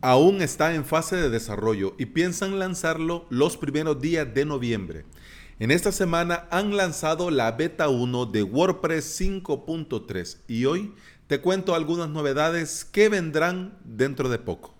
aún está en fase de desarrollo y piensan lanzarlo los primeros días de noviembre. En esta semana han lanzado la beta 1 de WordPress 5.3 y hoy te cuento algunas novedades que vendrán dentro de poco.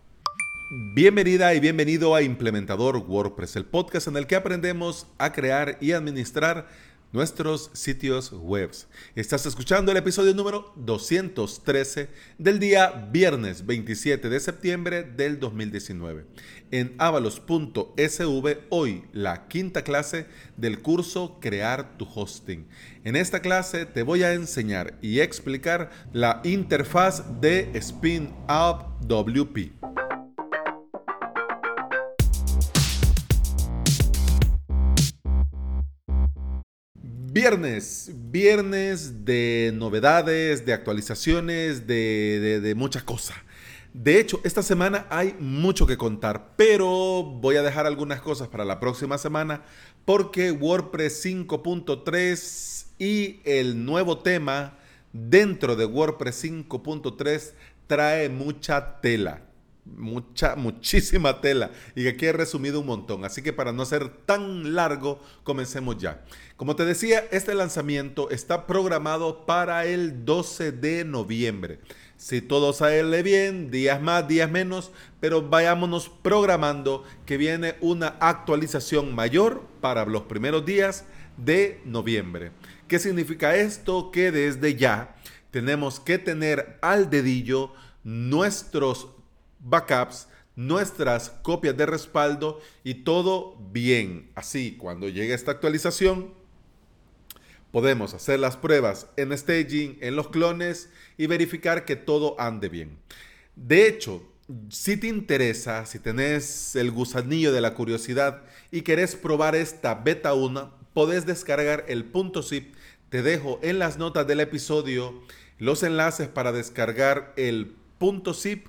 Bienvenida y bienvenido a Implementador WordPress, el podcast en el que aprendemos a crear y administrar nuestros sitios web. Estás escuchando el episodio número 213 del día viernes 27 de septiembre del 2019. En avalos.sv hoy la quinta clase del curso Crear tu hosting. En esta clase te voy a enseñar y explicar la interfaz de Spin Up WP. Viernes, viernes de novedades, de actualizaciones, de, muchas cosas. De hecho, esta semana hay mucho que contar, pero voy a dejar algunas cosas para la próxima semana porque WordPress 5.3 y el nuevo tema dentro de WordPress 5.3 trae mucha tela mucha, muchísima tela y aquí he resumido un montón. Así que para no ser tan largo, comencemos ya. Como te decía, este lanzamiento está programado para el 12 de noviembre. Si todo sale bien, días más, días menos, pero vayámonos programando que viene una actualización mayor para los primeros días de noviembre. ¿Qué significa esto? Que desde ya tenemos que tener al dedillo nuestros backups, nuestras copias de respaldo y todo bien. Así, cuando llegue esta actualización, podemos hacer las pruebas en staging, en los clones y verificar que todo ande bien. De hecho, si te interesa, si tenés el gusanillo de la curiosidad y querés probar esta beta 1, podés descargar el punto zip. Te dejo en las notas del episodio los enlaces para descargar el punto zip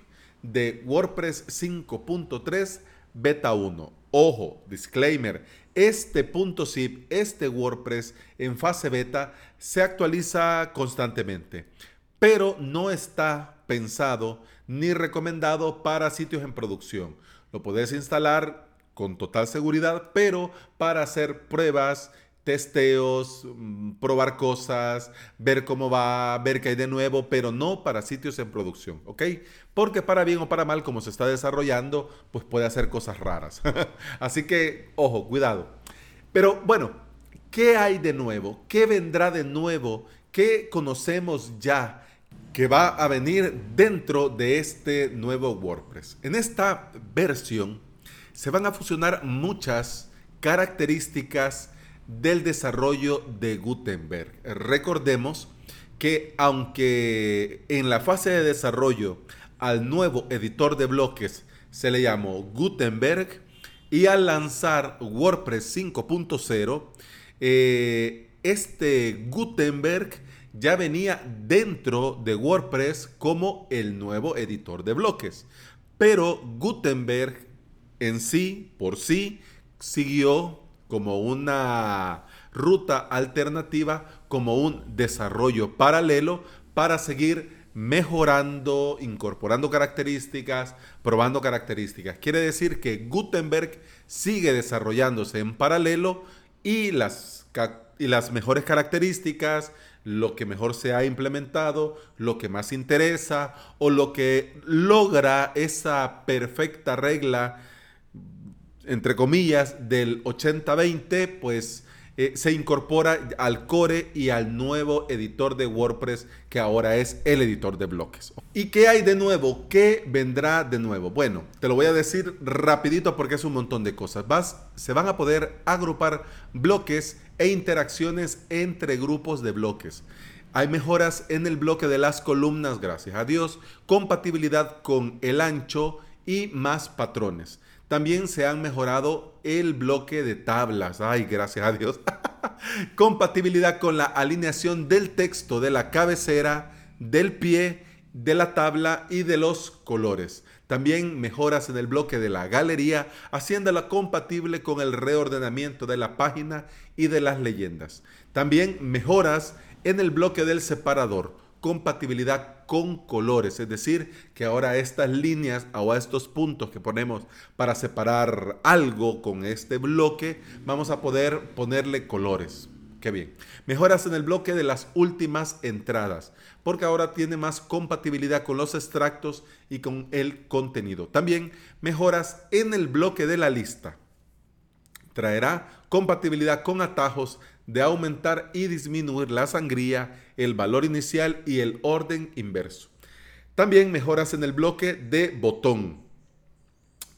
de WordPress 5.3 beta 1. Ojo, disclaimer, este punto zip, este WordPress en fase beta se actualiza constantemente, pero no está pensado ni recomendado para sitios en producción. Lo puedes instalar con total seguridad, pero para hacer pruebas testeos, mm, probar cosas, ver cómo va, ver qué hay de nuevo, pero no para sitios en producción, ¿ok? Porque para bien o para mal, como se está desarrollando, pues puede hacer cosas raras. Así que, ojo, cuidado. Pero bueno, ¿qué hay de nuevo? ¿Qué vendrá de nuevo? ¿Qué conocemos ya? que va a venir dentro de este nuevo WordPress. En esta versión se van a fusionar muchas características del desarrollo de Gutenberg. Recordemos que aunque en la fase de desarrollo al nuevo editor de bloques se le llamó Gutenberg y al lanzar WordPress 5.0, eh, este Gutenberg ya venía dentro de WordPress como el nuevo editor de bloques. Pero Gutenberg en sí, por sí, siguió como una ruta alternativa, como un desarrollo paralelo para seguir mejorando, incorporando características, probando características. Quiere decir que Gutenberg sigue desarrollándose en paralelo y las, y las mejores características, lo que mejor se ha implementado, lo que más interesa o lo que logra esa perfecta regla entre comillas, del 80-20, pues eh, se incorpora al core y al nuevo editor de WordPress que ahora es el editor de bloques. ¿Y qué hay de nuevo? ¿Qué vendrá de nuevo? Bueno, te lo voy a decir rapidito porque es un montón de cosas. Vas, se van a poder agrupar bloques e interacciones entre grupos de bloques. Hay mejoras en el bloque de las columnas, gracias a Dios, compatibilidad con el ancho y más patrones. También se han mejorado el bloque de tablas. Ay, gracias a Dios. Compatibilidad con la alineación del texto de la cabecera, del pie, de la tabla y de los colores. También mejoras en el bloque de la galería, haciéndola compatible con el reordenamiento de la página y de las leyendas. También mejoras en el bloque del separador, compatibilidad con colores, es decir, que ahora estas líneas o estos puntos que ponemos para separar algo con este bloque, vamos a poder ponerle colores. Qué bien. Mejoras en el bloque de las últimas entradas, porque ahora tiene más compatibilidad con los extractos y con el contenido. También mejoras en el bloque de la lista. Traerá compatibilidad con atajos de aumentar y disminuir la sangría, el valor inicial y el orden inverso. También mejoras en el bloque de botón.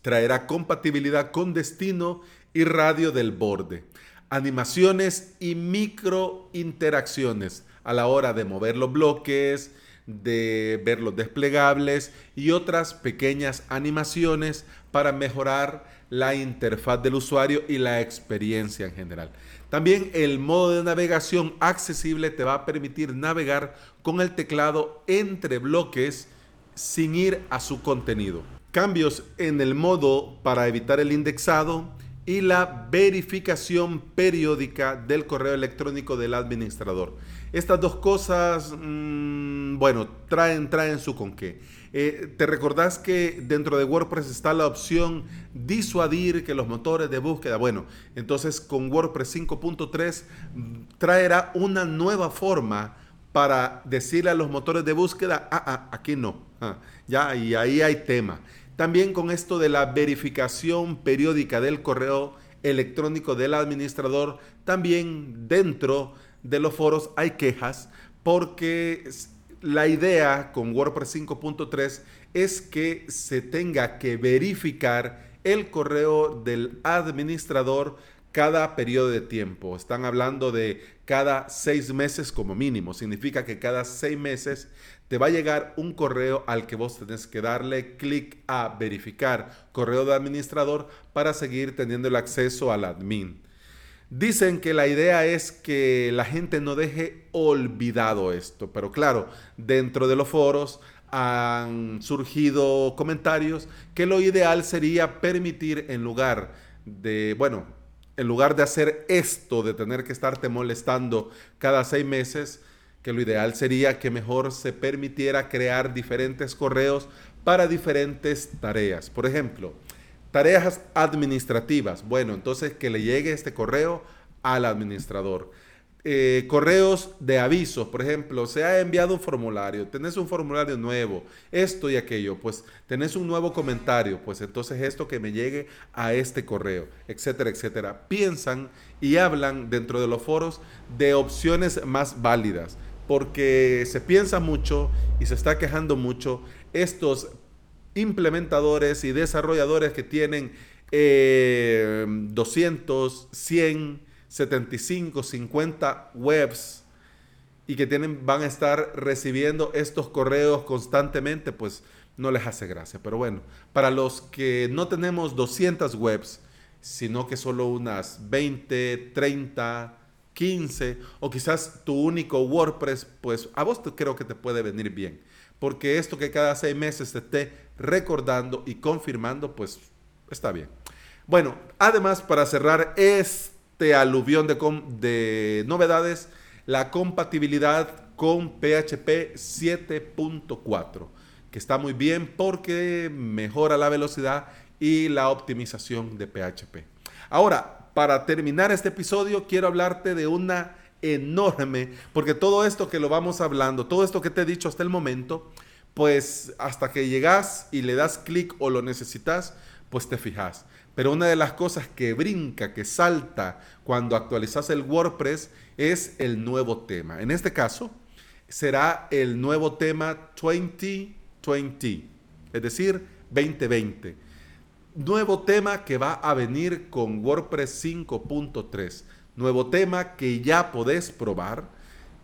Traerá compatibilidad con destino y radio del borde animaciones y micro interacciones a la hora de mover los bloques, de ver los desplegables y otras pequeñas animaciones para mejorar la interfaz del usuario y la experiencia en general. También el modo de navegación accesible te va a permitir navegar con el teclado entre bloques sin ir a su contenido. Cambios en el modo para evitar el indexado y la verificación periódica del correo electrónico del administrador. Estas dos cosas, mm, bueno, traen, su con qué. Eh, ¿Te recordás que dentro de WordPress está la opción disuadir que los motores de búsqueda? Bueno, entonces con WordPress 5.3 mm, traerá una nueva forma para decirle a los motores de búsqueda, ah, ah aquí no. Ah, ya, y ahí hay tema. También con esto de la verificación periódica del correo electrónico del administrador, también dentro de los foros hay quejas porque la idea con WordPress 5.3 es que se tenga que verificar el correo del administrador cada periodo de tiempo. Están hablando de cada seis meses como mínimo. Significa que cada seis meses te va a llegar un correo al que vos tenés que darle clic a verificar correo de administrador para seguir teniendo el acceso al admin. Dicen que la idea es que la gente no deje olvidado esto, pero claro, dentro de los foros han surgido comentarios que lo ideal sería permitir en lugar de, bueno, en lugar de hacer esto, de tener que estarte molestando cada seis meses, que lo ideal sería que mejor se permitiera crear diferentes correos para diferentes tareas. Por ejemplo, tareas administrativas. Bueno, entonces que le llegue este correo al administrador. Eh, correos de avisos, por ejemplo, se ha enviado un formulario, tenés un formulario nuevo, esto y aquello, pues tenés un nuevo comentario, pues entonces esto que me llegue a este correo, etcétera, etcétera. Piensan y hablan dentro de los foros de opciones más válidas porque se piensa mucho y se está quejando mucho estos implementadores y desarrolladores que tienen 200, 100, 75, 50 webs y que tienen, van a estar recibiendo estos correos constantemente, pues no les hace gracia. Pero bueno, para los que no tenemos 200 webs, sino que solo unas 20, 30, 15 o quizás tu único WordPress, pues a vos creo que te puede venir bien. Porque esto que cada seis meses te esté recordando y confirmando, pues está bien. Bueno, además para cerrar este aluvión de, de novedades, la compatibilidad con PHP 7.4, que está muy bien porque mejora la velocidad y la optimización de PHP. Ahora, para terminar este episodio, quiero hablarte de una enorme, porque todo esto que lo vamos hablando, todo esto que te he dicho hasta el momento, pues hasta que llegas y le das clic o lo necesitas, pues te fijas. Pero una de las cosas que brinca, que salta cuando actualizas el WordPress es el nuevo tema. En este caso, será el nuevo tema 2020, es decir, 2020 nuevo tema que va a venir con WordPress 5.3. Nuevo tema que ya podés probar,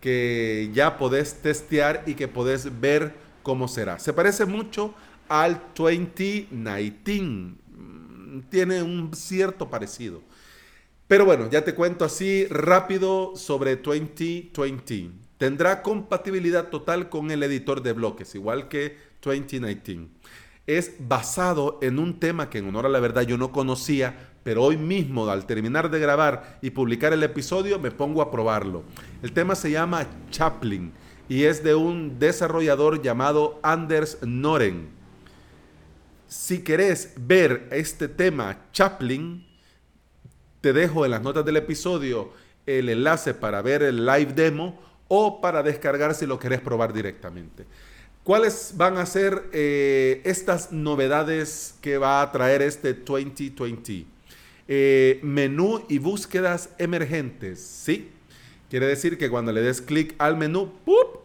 que ya podés testear y que podés ver cómo será. Se parece mucho al 2019. Mm, tiene un cierto parecido. Pero bueno, ya te cuento así rápido sobre 2020. Tendrá compatibilidad total con el editor de bloques, igual que 2019 es basado en un tema que en honor a la verdad yo no conocía, pero hoy mismo al terminar de grabar y publicar el episodio me pongo a probarlo. El tema se llama Chaplin. y es de un desarrollador llamado Anders Noren. Si querés ver este tema Chaplin, te dejo en las notas del episodio el enlace para ver el live demo o para descargar si lo querés probar directamente. ¿Cuáles van a ser eh, estas novedades que va a traer este 2020? Eh, menú y búsquedas emergentes, ¿sí? Quiere decir que cuando le des clic al menú,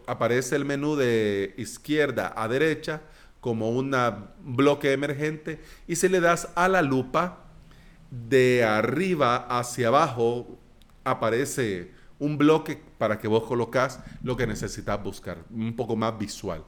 aparece el menú de izquierda a derecha como un bloque emergente y si le das a la lupa de arriba hacia abajo aparece un bloque para que vos colocas lo que necesitas buscar, un poco más visual.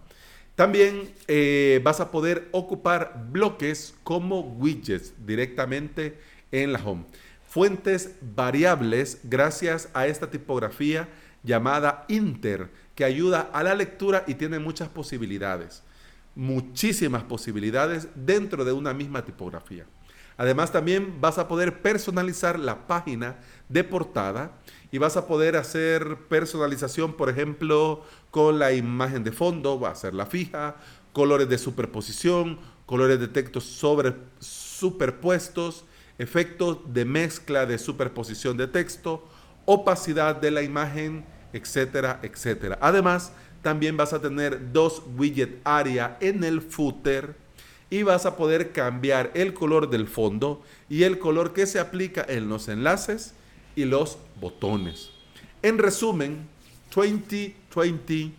También eh, vas a poder ocupar bloques como widgets directamente en la home. Fuentes variables gracias a esta tipografía llamada Inter, que ayuda a la lectura y tiene muchas posibilidades, muchísimas posibilidades dentro de una misma tipografía. Además también vas a poder personalizar la página de portada y vas a poder hacer personalización, por ejemplo, con la imagen de fondo, va a ser la fija, colores de superposición, colores de texto sobre, superpuestos, efectos de mezcla de superposición de texto, opacidad de la imagen, etcétera, etcétera. Además, también vas a tener dos widget área en el footer y vas a poder cambiar el color del fondo y el color que se aplica en los enlaces y los botones. En resumen, 2020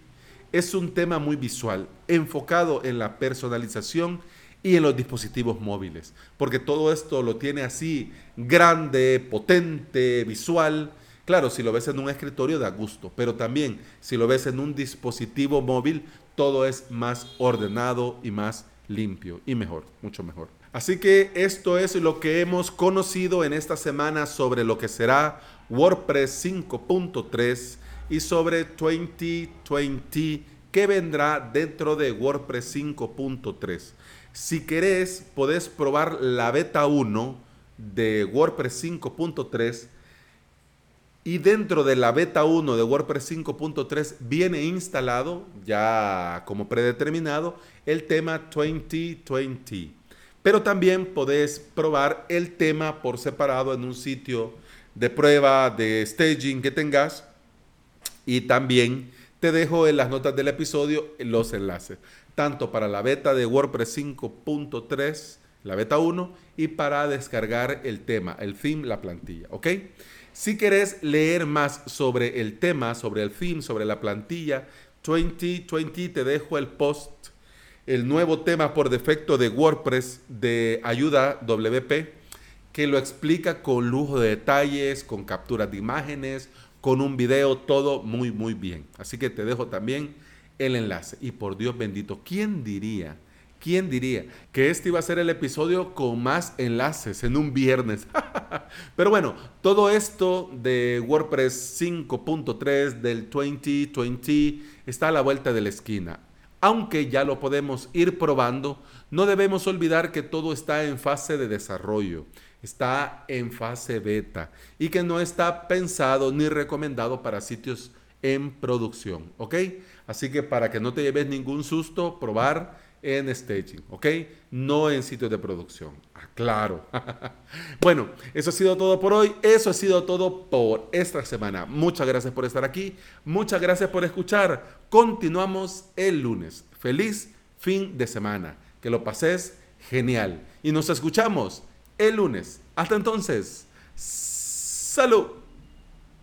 es un tema muy visual, enfocado en la personalización y en los dispositivos móviles, porque todo esto lo tiene así grande, potente, visual. Claro, si lo ves en un escritorio da gusto, pero también si lo ves en un dispositivo móvil, todo es más ordenado y más limpio y mejor, mucho mejor. Así que esto es lo que hemos conocido en esta semana sobre lo que será WordPress 5.3 y sobre 2020 que vendrá dentro de WordPress 5.3. Si querés, podés probar la beta 1 de WordPress 5.3 y dentro de la beta 1 de WordPress 5.3 viene instalado ya como predeterminado el tema 2020. Pero también podés probar el tema por separado en un sitio de prueba, de staging que tengas. Y también te dejo en las notas del episodio los enlaces, tanto para la beta de WordPress 5.3, la beta 1, y para descargar el tema, el theme, la plantilla. ¿Ok? Si querés leer más sobre el tema, sobre el theme, sobre la plantilla 2020, te dejo el post el nuevo tema por defecto de WordPress de ayuda WP, que lo explica con lujo de detalles, con capturas de imágenes, con un video, todo muy, muy bien. Así que te dejo también el enlace. Y por Dios bendito, ¿quién diría? ¿Quién diría que este iba a ser el episodio con más enlaces en un viernes? Pero bueno, todo esto de WordPress 5.3 del 2020 está a la vuelta de la esquina aunque ya lo podemos ir probando, no debemos olvidar que todo está en fase de desarrollo, está en fase beta y que no está pensado ni recomendado para sitios en producción, ¿ok? Así que para que no te lleves ningún susto, probar en staging, ¿ok? No en sitios de producción. Aclaro. bueno, eso ha sido todo por hoy. Eso ha sido todo por esta semana. Muchas gracias por estar aquí. Muchas gracias por escuchar. Continuamos el lunes. Feliz fin de semana. Que lo pases genial. Y nos escuchamos el lunes. Hasta entonces. Salud.